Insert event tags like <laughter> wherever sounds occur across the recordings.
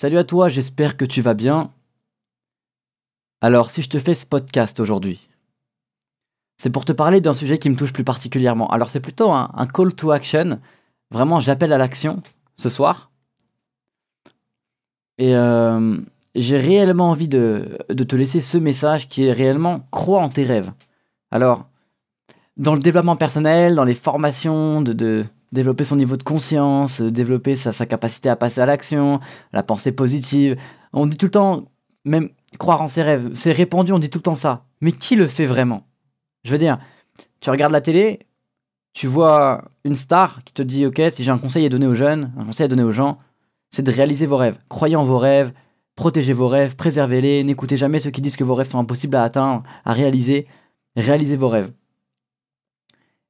Salut à toi, j'espère que tu vas bien. Alors, si je te fais ce podcast aujourd'hui, c'est pour te parler d'un sujet qui me touche plus particulièrement. Alors, c'est plutôt un, call to action. Vraiment, j'appelle à l'action ce soir. Et euh, j'ai réellement envie de, de, te laisser ce message qui est réellement crois en tes rêves. Alors, dans le développement personnel, dans les formations, de, développer son niveau de conscience, développer sa, sa capacité à passer à l'action, la pensée positive, on dit tout le temps, même croire en ses rêves, c'est répandu, on dit tout le temps ça. Mais qui le fait vraiment? Je veux dire, tu regardes la télé, tu vois une star qui te dit, ok, si j'ai un conseil à donner aux jeunes, un conseil à donner aux gens, c'est de réaliser vos rêves. Croyez en vos rêves, protégez vos rêves, préservez-les, n'écoutez jamais ceux qui disent que vos rêves sont impossibles à atteindre, à réaliser. Réalisez vos rêves.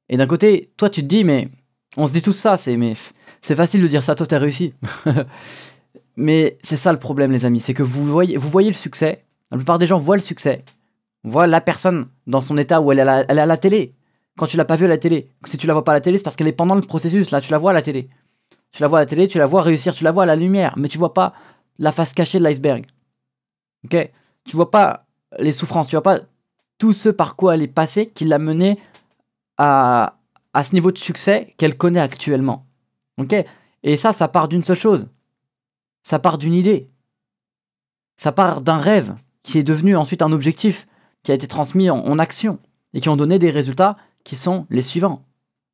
Et d'un côté, toi tu te dis, mais on se dit tout ça, c'est mais c'est facile de dire ça, toi t'as réussi. <laughs> mais c'est ça le problème, les amis, c'est que vous voyez, vous voyez le succès. La plupart des gens voient le succès, voient la personne dans son état où elle est à la, la télé. Quand tu l'as pas vue à la télé, si tu la vois pas à la télé, c'est parce qu'elle est pendant le processus. Là, tu la vois à la télé. Tu la vois à la télé, tu la vois réussir, tu la vois à la lumière, mais tu vois pas la face cachée de l'iceberg. Ok? Tu vois pas les souffrances, tu vois pas tout ce par quoi elle est passée qui l'a menée à, à ce niveau de succès qu'elle connaît actuellement. Ok? Et ça, ça part d'une seule chose. Ça part d'une idée. Ça part d'un rêve qui est devenu ensuite un objectif, qui a été transmis en, action et qui ont donné des résultats qui sont les suivants.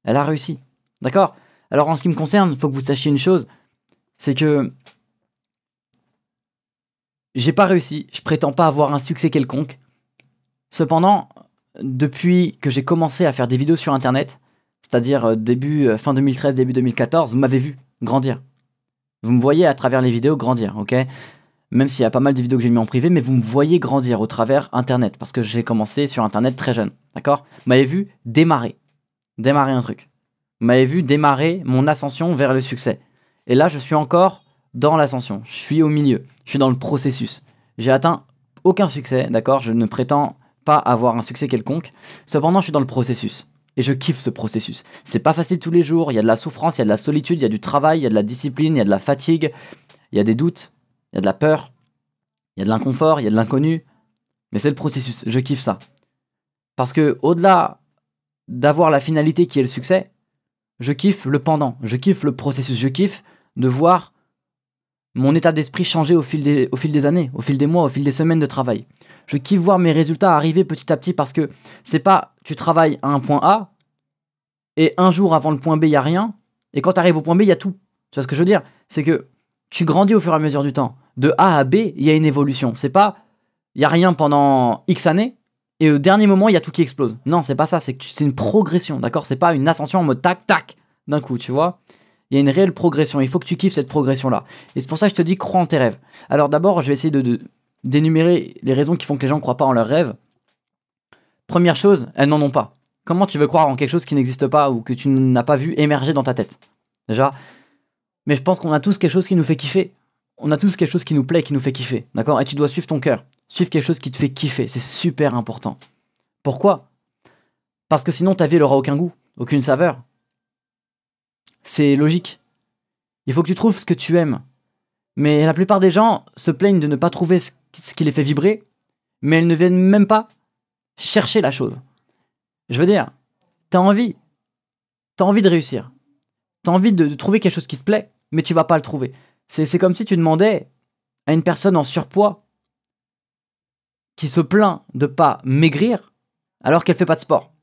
Elle a réussi. D'accord? Alors en ce qui me concerne, il faut que vous sachiez une chose, c'est que j'ai pas réussi, je prétends pas avoir un succès quelconque. Cependant, depuis que j'ai commencé à faire des vidéos sur internet, c'est-à-dire euh, début, euh, fin 2013, début 2014, vous m'avez vu grandir. Vous me voyez à travers les vidéos grandir, ok? Même s'il y a pas mal de vidéos que j'ai mis en privé, mais vous me voyez grandir au travers Internet, parce que j'ai commencé sur Internet très jeune, d'accord? Vous m'avez vu démarrer, démarrer un truc. Vous m'avez vu démarrer mon ascension vers le succès. Et là, je suis encore dans l'ascension, je suis au milieu, je suis dans le processus. J'ai atteint aucun succès, d'accord? Je ne prétends pas avoir un succès quelconque. Cependant, je suis dans le processus. Et je kiffe ce processus. C'est pas facile tous les jours, il y a de la souffrance, il y a de la solitude, il y a du travail, il y a de la discipline, il y a de la fatigue, il y a des doutes, il y a de la peur, il y a de l'inconfort, il y a de l'inconnu. Mais c'est le processus, je kiffe ça. Parce que au-delà d'avoir la finalité qui est le succès, je kiffe le pendant, je kiffe le processus, je kiffe de voir mon état d'esprit changer au fil, des, années, au fil des mois, au fil des semaines de travail. Je kiffe voir mes résultats arriver petit à petit parce que c'est pas tu travailles à un point A et un jour avant le point B, il n'y a rien. Et quand tu arrives au point B, il y a tout. Tu vois ce que je veux dire? C'est que tu grandis au fur et à mesure du temps. De A à B, il y a une évolution. C'est pas il y a rien pendant X années et au dernier moment, il y a tout qui explose. Non, c'est pas ça, c'est c'est une progression, d'accord? C'est pas une ascension en mode tac tac d'un coup, tu vois? Il y a une réelle progression. Il faut que tu kiffes cette progression-là. Et c'est pour ça que je te dis, crois en tes rêves. Alors d'abord, je vais essayer de, d'énumérer les raisons qui font que les gens ne croient pas en leurs rêves. Première chose, elles n'en ont pas. Comment tu veux croire en quelque chose qui n'existe pas ou que tu n'as pas vu émerger dans ta tête? Déjà. Mais je pense qu'on a tous quelque chose qui nous fait kiffer. On a tous quelque chose qui nous plaît, qui nous fait kiffer. D'accord? Et tu dois suivre ton cœur. Suivre quelque chose qui te fait kiffer. C'est super important. Pourquoi? Parce que sinon ta vie n'aura aucun goût, aucune saveur. C'est logique. Il faut que tu trouves ce que tu aimes. Mais la plupart des gens se plaignent de ne pas trouver ce qui les fait vibrer, mais elles ne viennent même pas chercher la chose. Je veux dire, t'as envie. T'as envie de réussir. T'as envie de, trouver quelque chose qui te plaît, mais tu vas pas le trouver. C'est comme si tu demandais à une personne en surpoids qui se plaint de pas maigrir alors qu'elle fait pas de sport.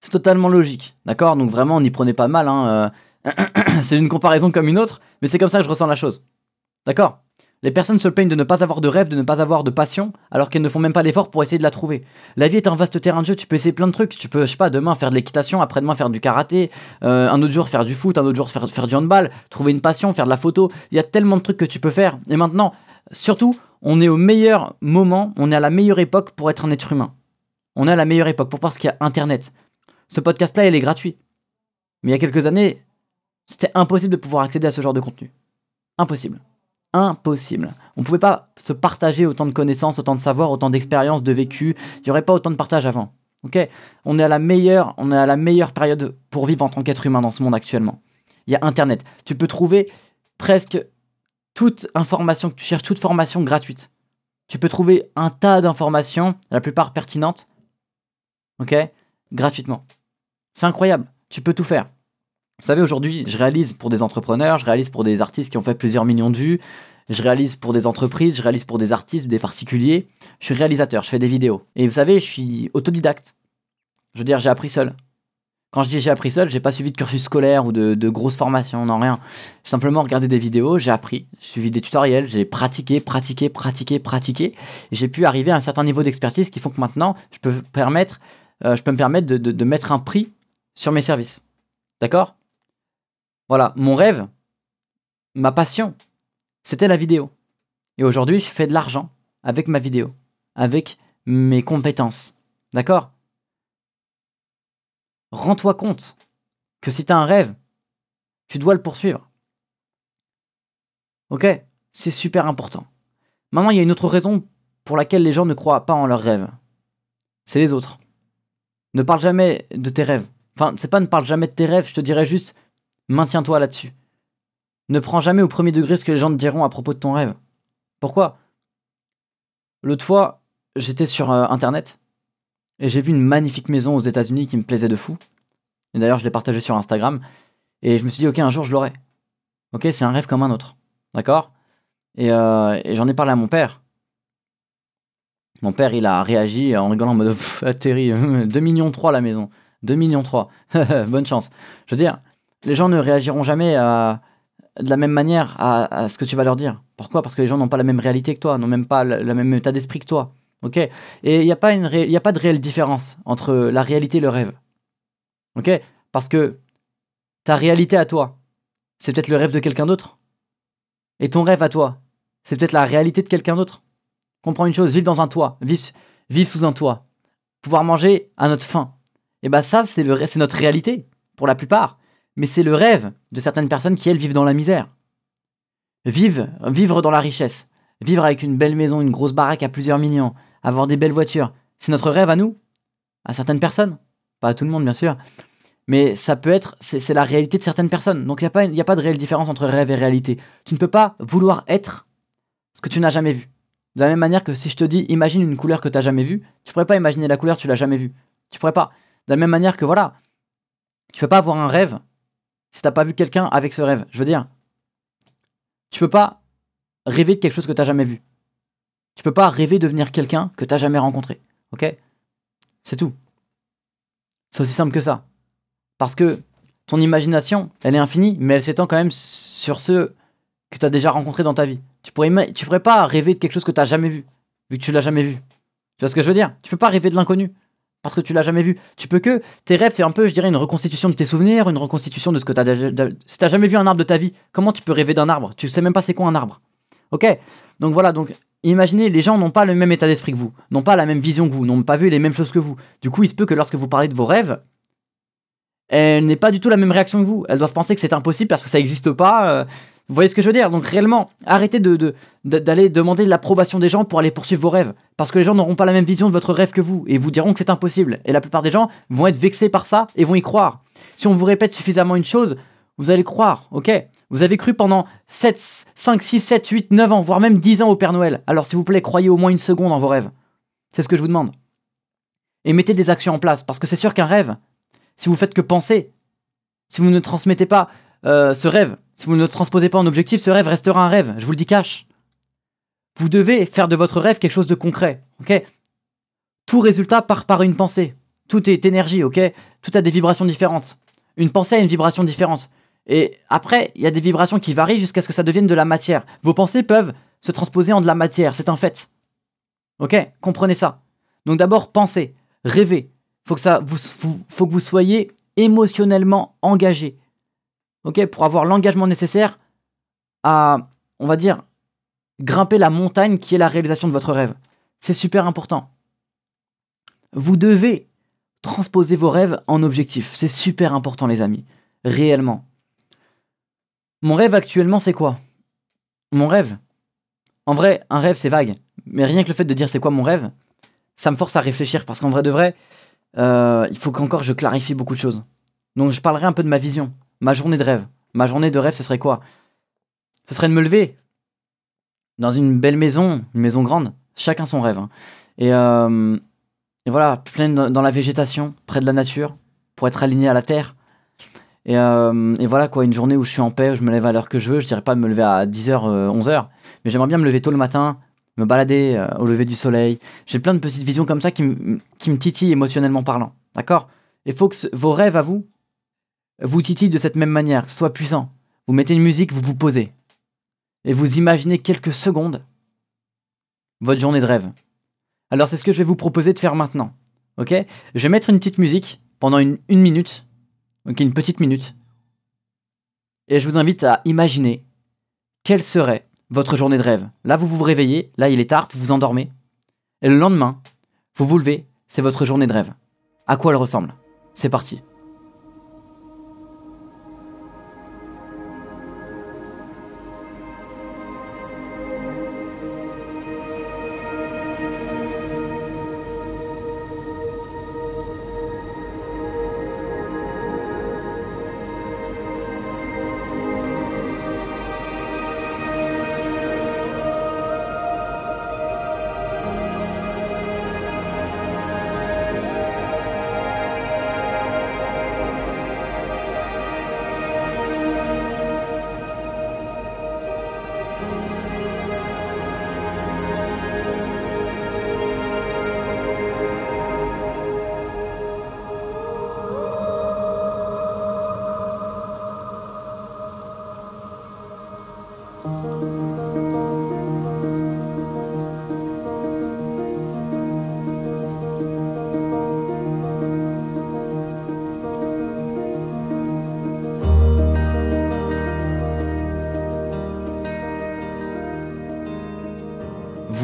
C'est totalement logique, d'accord? Donc vraiment, n'y prenez pas mal. Hein, euh, <clears throat> c'est une comparaison comme une autre, mais c'est comme ça que je ressens la chose. D'accord? Les personnes se plaignent de ne pas avoir de rêve, de ne pas avoir de passion, alors qu'elles ne font même pas l'effort pour essayer de la trouver. La vie est un vaste terrain de jeu, tu peux essayer plein de trucs. Tu peux, je sais pas, demain faire de l'équitation, après-demain faire du karaté, euh, un autre jour faire du foot, un autre jour faire, faire du handball, trouver une passion, faire de la photo. Il y a tellement de trucs que tu peux faire. Et maintenant, surtout, on est au meilleur moment, on est à la meilleure époque pour être un être humain. On est à la meilleure époque pour parce qu'il y a Internet. Ce podcast-là, il est gratuit. Mais il y a quelques années, c'était impossible de pouvoir accéder à ce genre de contenu. Impossible. Impossible. On ne pouvait pas se partager autant de connaissances, autant de savoir, autant d'expériences, de vécu. Il n'y aurait pas autant de partage avant. On est à la meilleure, on est à la meilleure période pour vivre en tant qu'être humain dans ce monde actuellement. Il y a Internet. Tu peux trouver presque toute information que tu cherches, toute formation gratuite. Tu peux trouver un tas d'informations, la plupart pertinentes, gratuitement. C'est incroyable, tu peux tout faire. Vous savez, aujourd'hui, je réalise pour des entrepreneurs, je réalise pour des artistes qui ont fait plusieurs millions de vues, je réalise pour des entreprises, je réalise pour des artistes, des particuliers. Je suis réalisateur, je fais des vidéos. Et vous savez, je suis autodidacte. Je veux dire, j'ai appris seul. Quand je dis j'ai appris seul, j'ai pas suivi de cursus scolaire ou de, de grosses formations, non rien. J'ai simplement regardé des vidéos, j'ai appris, j'ai suivi des tutoriels, j'ai pratiqué, pratiqué, pratiqué, pratiqué. J'ai pu arriver à un certain niveau d'expertise qui font que maintenant, je peux, permettre, euh, je peux me permettre de, de mettre un prix sur mes services. D'accord? Voilà, mon rêve, ma passion, c'était la vidéo. Et aujourd'hui, je fais de l'argent avec ma vidéo, avec mes compétences. D'accord? Rends-toi compte que si tu as un rêve, tu dois le poursuivre. Ok? C'est super important. Maintenant, il y a une autre raison pour laquelle les gens ne croient pas en leurs rêves. C'est les autres. Ne parle jamais de tes rêves. Enfin, c'est pas ne parle jamais de tes rêves, je te dirais juste maintiens-toi là-dessus. Ne prends jamais au premier degré ce que les gens te diront à propos de ton rêve. Pourquoi? L'autre fois, j'étais sur euh, internet et j'ai vu une magnifique maison aux États-Unis qui me plaisait de fou. Et d'ailleurs, je l'ai partagée sur Instagram. Et je me suis dit, ok, un jour je l'aurai. Ok, c'est un rêve comme un autre. D'accord? Euh, et, j'en ai parlé à mon père. Mon père, il a réagi en rigolant en mode <laughs> atterri, <laughs> 2 millions 3 la maison. 2 millions 3. <laughs> Bonne chance. Je veux dire, les gens ne réagiront jamais à, de la même manière à, ce que tu vas leur dire. Pourquoi? Parce que les gens n'ont pas la même réalité que toi, n'ont même pas le, même état d'esprit que toi. Ok? Et il n'y a, pas une a pas de réelle différence entre la réalité et le rêve. Ok? Parce que ta réalité à toi, c'est peut-être le rêve de quelqu'un d'autre. Et ton rêve à toi, c'est peut-être la réalité de quelqu'un d'autre. Comprends une chose, vivre dans un toit, vivre, sous un toit, pouvoir manger à notre faim. Et eh ben ça, c'est notre réalité, pour la plupart mais c'est le rêve de certaines personnes qui, elles, vivent dans la misère. Vivre, vivre dans la richesse, vivre avec une belle maison, une grosse baraque à plusieurs millions, avoir des belles voitures, c'est notre rêve à nous, à certaines personnes. Pas à tout le monde, bien sûr. Mais ça peut être, c'est la réalité de certaines personnes. Donc il n'y a, pas, a pas de réelle différence entre rêve et réalité. Tu ne peux pas vouloir être ce que tu n'as jamais vu. De la même manière que si je te dis, imagine une couleur que tu n'as jamais vue, tu pourrais pas imaginer la couleur, tu l'as jamais vue. Tu pourrais pas. De la même manière que voilà, tu peux pas avoir un rêve si t'as pas vu quelqu'un avec ce rêve. Je veux dire, tu peux pas rêver de quelque chose que t'as jamais vu. Tu peux pas rêver de devenir quelqu'un que t'as jamais rencontré. Ok? C'est tout. C'est aussi simple que ça. Parce que ton imagination, elle est infinie, mais elle s'étend quand même sur ceux que tu as déjà rencontrés dans ta vie. Tu pourrais, tu pourrais pas rêver de quelque chose que tu jamais vu, vu que tu l'as jamais vu. Tu vois ce que je veux dire? Tu peux pas rêver de l'inconnu parce que tu l'as jamais vu. Tu peux que tes rêves c'est un peu, je dirais, une reconstitution de tes souvenirs, une reconstitution de ce que tu as. Si t'as jamais vu un arbre de ta vie, comment tu peux rêver d'un arbre? Tu sais même pas c'est quoi un arbre. Ok? Donc voilà, donc imaginez, les gens n'ont pas le même état d'esprit que vous, n'ont pas la même vision que vous, n'ont pas vu les mêmes choses que vous. Du coup, il se peut que lorsque vous parlez de vos rêves, elle n'ait pas du tout la même réaction que vous. Elles doivent penser que c'est impossible parce que ça n'existe pas. Euh, vous voyez ce que je veux dire? Donc réellement, arrêtez de, d'aller demander l'approbation des gens pour aller poursuivre vos rêves. Parce que les gens n'auront pas la même vision de votre rêve que vous et vous diront que c'est impossible. Et la plupart des gens vont être vexés par ça et vont y croire. Si on vous répète suffisamment une chose, vous allez croire, ok? Vous avez cru pendant 7, 5, 6, 7, 8, 9 ans, voire même 10 ans au Père Noël. Alors s'il vous plaît, croyez au moins une seconde en vos rêves. C'est ce que je vous demande. Et mettez des actions en place. Parce que c'est sûr qu'un rêve, si vous faites que penser, si vous ne transmettez pas euh, ce rêve, si vous ne transposez pas en objectif, ce rêve restera un rêve, je vous le dis cash. Vous devez faire de votre rêve quelque chose de concret, ok? Tout résultat part par une pensée. Tout est énergie, ok? Tout a des vibrations différentes. Une pensée a une vibration différente. Et après, il y a des vibrations qui varient jusqu'à ce que ça devienne de la matière. Vos pensées peuvent se transposer en de la matière, c'est un fait. Ok? Comprenez ça. Donc d'abord, pensez, rêvez. Faut que ça, vous, faut que vous soyez émotionnellement engagé pour avoir l'engagement nécessaire à, on va dire, grimper la montagne qui est la réalisation de votre rêve. C'est super important. Vous devez transposer vos rêves en objectifs. C'est super important, les amis. Réellement. Mon rêve actuellement, c'est quoi? Mon rêve En vrai, un rêve, c'est vague. Mais rien que le fait de dire c'est quoi mon rêve, ça me force à réfléchir. Parce qu'en vrai de vrai, euh, il faut qu'encore je clarifie beaucoup de choses. Donc je parlerai un peu de ma vision ma journée de rêve. Ma journée de rêve, ce serait quoi? Ce serait de me lever dans une belle maison, une maison grande, chacun son rêve. hein. Et, euh, et voilà, plein dans la végétation, près de la nature, pour être aligné à la terre. Et, euh, et voilà quoi, une journée où je suis en paix, où je me lève à l'heure que je veux. Je dirais pas de me lever à 10h, 11h, mais j'aimerais bien me lever tôt le matin, me balader euh, au lever du soleil. J'ai plein de petites visions comme ça qui, me- qui me titillent émotionnellement parlant. D'accord? Il faut que vos rêves à vous vous titillent de cette même manière, que puissant. Vous mettez une musique, vous vous posez. Et vous imaginez quelques secondes votre journée de rêve. Alors c'est ce que je vais vous proposer de faire maintenant. Ok? Je vais mettre une petite musique pendant une, une minute. Ok, une petite minute. Et je vous invite à imaginer quelle serait votre journée de rêve. Là, vous vous réveillez, là, il est tard, vous vous endormez. Et le lendemain, vous vous levez, c'est votre journée de rêve. À quoi elle ressemble? C'est parti.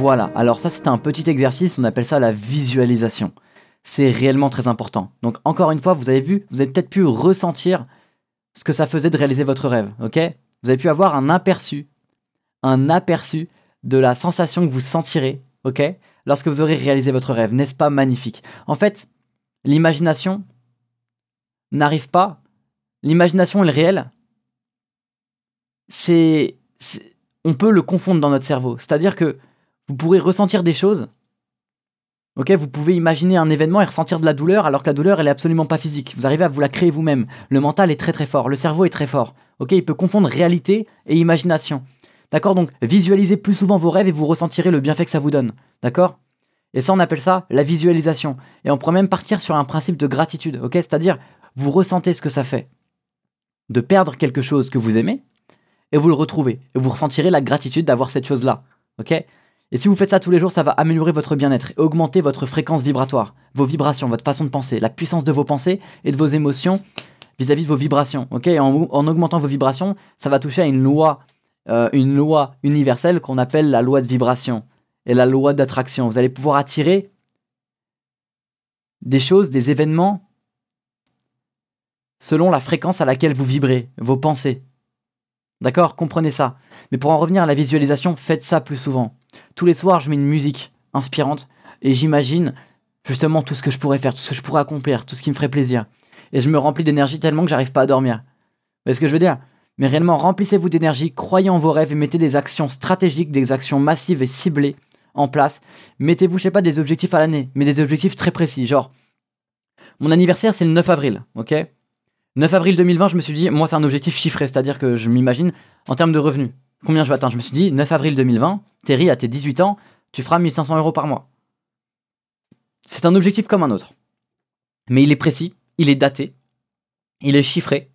Voilà, alors ça c'était un petit exercice, on appelle ça la visualisation. C'est réellement très important. Donc encore une fois, vous avez vu, vous avez peut-être pu ressentir ce que ça faisait de réaliser votre rêve, ok? Vous avez pu avoir un aperçu, un aperçu de la sensation que vous sentirez, ok? Lorsque vous aurez réalisé votre rêve, n'est-ce pas magnifique? En fait, l'imagination n'arrive pas, l'imagination et le réel, c'est... c'est- On peut le confondre dans notre cerveau. C'est-à-dire que vous pourrez ressentir des choses. Ok, vous pouvez imaginer un événement et ressentir de la douleur alors que la douleur elle est absolument pas physique. Vous arrivez à vous la créer vous-même. Le mental est très très fort, le cerveau est très fort. Ok, il peut confondre réalité et imagination. D'accord, donc visualisez plus souvent vos rêves et vous ressentirez le bienfait que ça vous donne. D'accord? Et ça on appelle ça la visualisation. Et on pourrait même partir sur un principe de gratitude. Ok, c'est-à-dire vous ressentez ce que ça fait de perdre quelque chose que vous aimez et vous le retrouvez et vous ressentirez la gratitude d'avoir cette chose là. Ok? Et si vous faites ça tous les jours, ça va améliorer votre bien-être et augmenter votre fréquence vibratoire, vos vibrations, votre façon de penser, la puissance de vos pensées et de vos émotions vis-à-vis de vos vibrations. En augmentant vos vibrations, ça va toucher à une loi, euh, une loi universelle qu'on appelle la loi de vibration et la loi d'attraction. Vous allez pouvoir attirer des choses, des événements selon la fréquence à laquelle vous vibrez, vos pensées. D'accord? Comprenez ça. Mais pour en revenir à la visualisation, faites ça plus souvent. Tous les soirs, je mets une musique inspirante et j'imagine justement tout ce que je pourrais faire, tout ce que je pourrais accomplir, tout ce qui me ferait plaisir. Et je me remplis d'énergie tellement que j'arrive pas à dormir. Vous voyez ce que je veux dire? Mais réellement, remplissez-vous d'énergie, croyez en vos rêves et mettez des actions stratégiques, des actions massives et ciblées en place. Mettez-vous, je sais pas, des objectifs à l'année, mais des objectifs très précis. Genre, mon anniversaire, c'est le 9 avril, ok? 9 avril 2020, je me suis dit, moi, c'est un objectif chiffré, c'est-à-dire que je m'imagine en termes de revenus. Combien je vais atteindre? Je me suis dit, 9 avril 2020, Terry, à tes 18 ans, tu feras 1500 euros par mois. C'est un objectif comme un autre. Mais il est précis, il est daté, il est chiffré,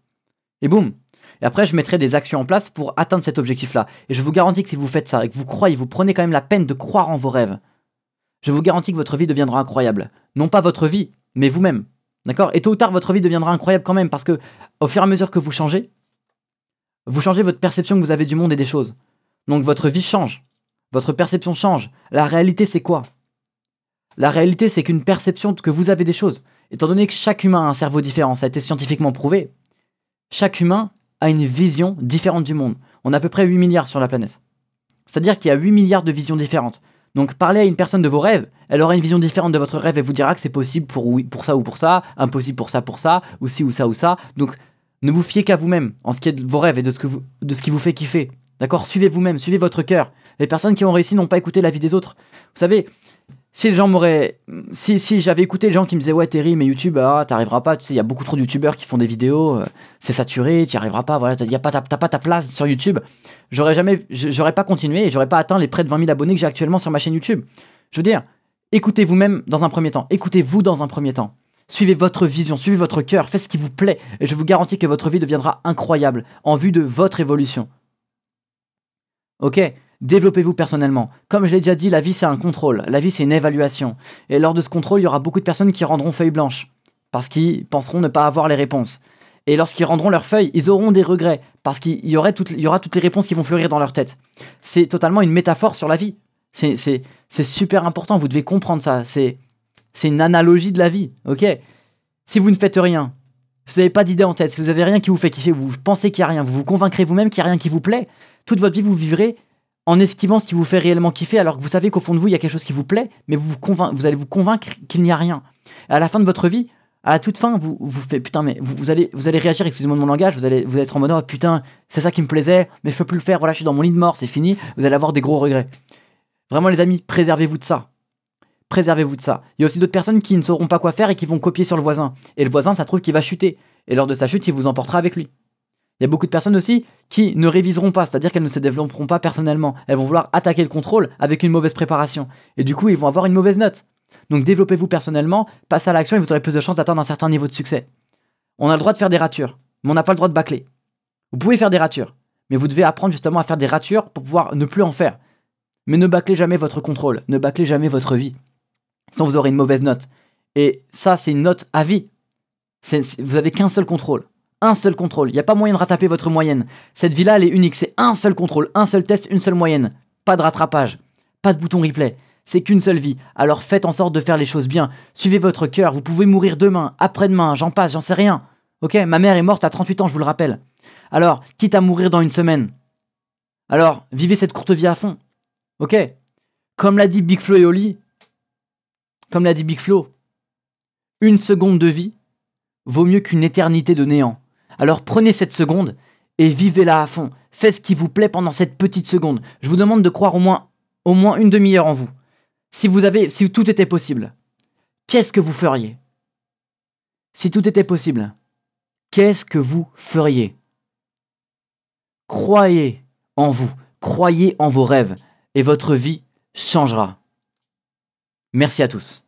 et boum. Et après, je mettrai des actions en place pour atteindre cet objectif-là. Et je vous garantis que si vous faites ça et que vous croyez, vous prenez quand même la peine de croire en vos rêves, je vous garantis que votre vie deviendra incroyable. Non pas votre vie, mais vous-même. D'accord? Et tôt ou tard, votre vie deviendra incroyable quand même parce que, au fur et à mesure que vous changez, vous changez votre perception que vous avez du monde et des choses. Donc votre vie change. Votre perception change. La réalité, c'est quoi? La réalité, c'est qu'une perception que vous avez des choses. Étant donné que chaque humain a un cerveau différent, ça a été scientifiquement prouvé, chaque humain a une vision différente du monde. On a à peu près 8 milliards sur la planète. C'est-à-dire qu'il y a 8 milliards de visions différentes. Donc parlez à une personne de vos rêves, elle aura une vision différente de votre rêve et vous dira que c'est possible pour, oui, pour ça ou pour ça, impossible pour ça pour ça, ou ci ou ça ou ça. Donc ne vous fiez qu'à vous-même en ce qui est de vos rêves et de ce, que vous, de qui vous fait kiffer. D'accord? Suivez vous-même, suivez votre cœur. Les personnes qui ont réussi n'ont pas écouté la vie des autres. Vous savez, si les gens m'auraient. Si, si j'avais écouté les gens qui me disaient Ouais, Terry, mais YouTube, ah, t'arriveras pas, tu sais, il y a beaucoup trop de YouTubeurs qui font des vidéos, euh, c'est saturé, t'y arriveras pas, voilà, t'as pas, pas ta place sur YouTube. J'aurais jamais. J'aurais pas continué et j'aurais pas atteint les près de 20 000 abonnés que j'ai actuellement sur ma chaîne YouTube. Je veux dire, écoutez vous-même dans un premier temps, écoutez-vous dans un premier temps. Suivez votre vision, suivez votre cœur, faites ce qui vous plaît, et je vous garantis que votre vie deviendra incroyable en vue de votre évolution. Ok? Développez-vous personnellement. Comme je l'ai déjà dit, la vie c'est un contrôle, la vie c'est une évaluation. Et lors de ce contrôle, il y aura beaucoup de personnes qui rendront feuille blanche, parce qu'ils penseront ne pas avoir les réponses. Et lorsqu'ils rendront leurs feuilles, ils auront des regrets, parce qu'il y, aura toutes les réponses qui vont fleurir dans leur tête. C'est totalement une métaphore sur la vie. C'est- super important, vous devez comprendre ça. C'est une analogie de la vie, ok? Si vous ne faites rien, vous n'avez pas d'idée en tête, si vous avez rien qui vous fait kiffer, vous pensez qu'il n'y a rien, vous vous convaincrez vous-même qu'il n'y a rien qui vous plaît, toute votre vie vous vivrez en esquivant ce qui vous fait réellement kiffer, alors que vous savez qu'au fond de vous, il y a quelque chose qui vous plaît, mais vous, vous, allez vous convaincre qu'il n'y a rien. À la fin de votre vie, à la toute fin, vous vous faites putain, mais vous, allez, vous allez réagir, excusez-moi de mon langage, vous allez, vous être en mode oh putain, c'est ça qui me plaisait, mais je peux plus le faire, voilà, je suis dans mon lit de mort, c'est fini, vous allez avoir des gros regrets. Vraiment, les amis, préservez-vous de ça. Préservez-vous de ça. Il y a aussi d'autres personnes qui ne sauront pas quoi faire et qui vont copier sur le voisin. Et le voisin, ça trouve qu'il va chuter. Et lors de sa chute, il vous emportera avec lui. Il y a beaucoup de personnes aussi qui ne réviseront pas, c'est-à-dire qu'elles ne se développeront pas personnellement. Elles vont vouloir attaquer le contrôle avec une mauvaise préparation. Et du coup, ils vont avoir une mauvaise note. Donc développez-vous personnellement, passez à l'action et vous aurez plus de chances d'atteindre un certain niveau de succès. On a le droit de faire des ratures, mais on n'a pas le droit de bâcler. Vous pouvez faire des ratures, mais vous devez apprendre justement à faire des ratures pour pouvoir ne plus en faire. Mais ne bâclez jamais votre contrôle, ne bâclez jamais votre vie. Sinon vous aurez une mauvaise note. Et ça, c'est une note à vie. Vous avez qu'un seul contrôle. Un seul contrôle. Il n'y a pas moyen de rattraper votre moyenne. Cette vie-là, elle est unique. C'est un seul contrôle, un seul test, une seule moyenne. Pas de rattrapage. Pas de bouton replay. C'est qu'une seule vie. Alors faites en sorte de faire les choses bien. Suivez votre cœur. Vous pouvez mourir demain, après-demain, j'en passe, j'en sais rien. Ok? Ma mère est morte à 38 ans, je vous le rappelle. Alors, quitte à mourir dans une semaine. Alors, vivez cette courte vie à fond. Ok? Comme l'a dit Big Flo et Oli, comme l'a dit Big Flo, une seconde de vie vaut mieux qu'une éternité de néant. Alors prenez cette seconde et vivez-la à fond. Faites ce qui vous plaît pendant cette petite seconde. Je vous demande de croire au moins, au moins une demi-heure en vous. Si vous avez, si tout était possible, qu'est-ce que vous feriez? Si tout était possible, qu'est-ce que vous feriez? Croyez en vous, croyez en vos rêves, et votre vie changera. Merci à tous.